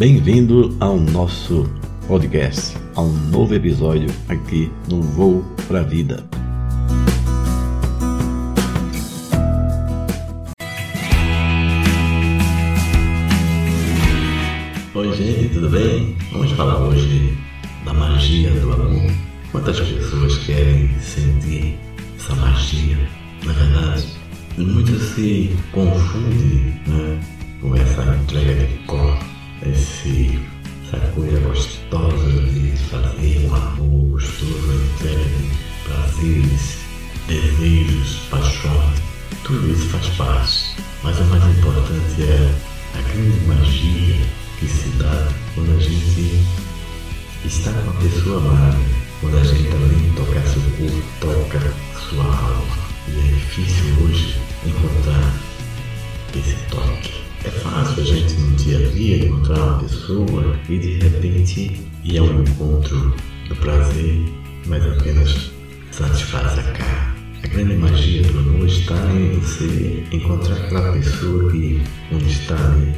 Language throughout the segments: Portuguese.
Bem-vindo ao nosso podcast, a um novo episódio aqui no Voo para a Vida. Oi, gente, tudo bem? Vamos falar hoje da magia do amor. Quantas pessoas querem sentir essa magia? Na verdade, muitos se confundem né, com essa entrega de corpo esse, essa coisa gostosa de fazer um amor gostoso, entrega de prazeres, desejos, paixões, tudo isso faz parte. Mas o mais importante é a grande magia que se dá quando a gente está com a pessoa amada, quando a gente além de tocar seu corpo, toca sua alma. E é difícil hoje encontrar esse toque. É fácil a gente no dia a dia encontrar uma pessoa e de repente ir ao encontro do prazer, mas apenas satisfaz a cara. A grande magia do amor está em você encontrar aquela pessoa que, onde está ali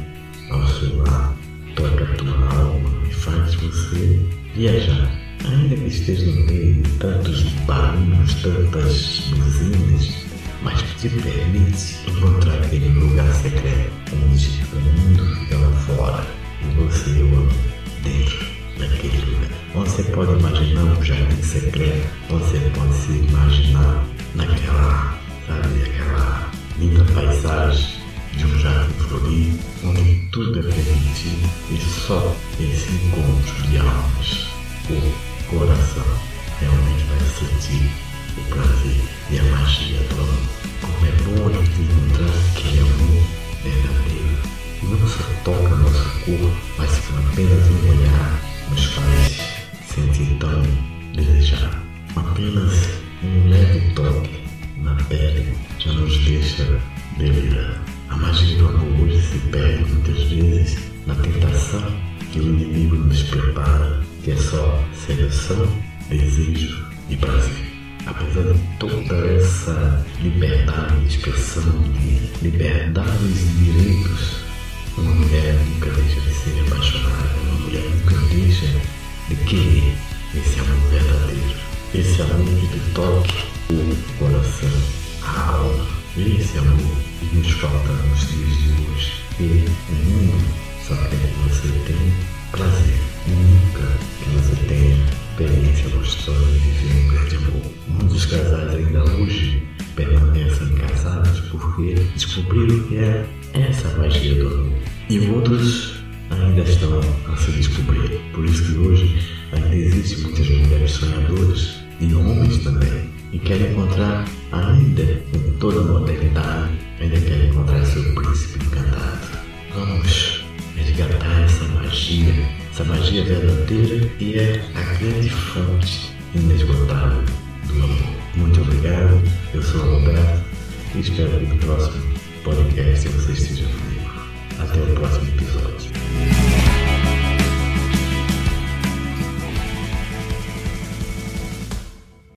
ao seu lado, toca a tua alma e faz você viajar. Ainda que esteja no meio de tantos barulhos, tantas buzinas, mas te permite encontrar aquele lugar Você pode imaginar um jardim secreto, você pode se imaginar naquela, sabe, aquela linda paisagem de um jardim florido, onde tudo é permitido e só esse encontro de almas, o coração, realmente vai sentir o prazer e a magia do amor. Como é bom a gente encontrar aquele amor verdadeiro. Não só toca nosso corpo, mas com apenas um olhar nos faz sentir tão desejado. Apenas um leve toque na pele já nos deixa delirar. A magia do amor hoje se perde muitas vezes na tentação que o inimigo nos prepara, que é só sedução, desejo e prazer apesar de toda essa liberdade de expressão, de liberdades e direitos, de querer esse amor verdadeiro, esse amor que toque o coração, a alma, esse amor que nos falta nos dias de hoje. E o mundo só quer que você tenha prazer, nunca que você tenha experiência gostosa de viver um grande amor. Muitos casais ainda hoje permanecem casados porque descobriram que é essa magia do amor. E outros ainda estão a se descobrir. Por isso que hoje ainda existem muitas mulheres sonhadoras e homens também e querem encontrar ainda com toda a modernidade, ainda querem encontrar seu príncipe encantado. Vamos resgatar essa magia, essa magia verdadeira que é a grande fonte inesgotável do amor. Muito obrigado, eu sou o Roberto e espero que no próximo podcast você esteja comigo. Até o próximo episódio.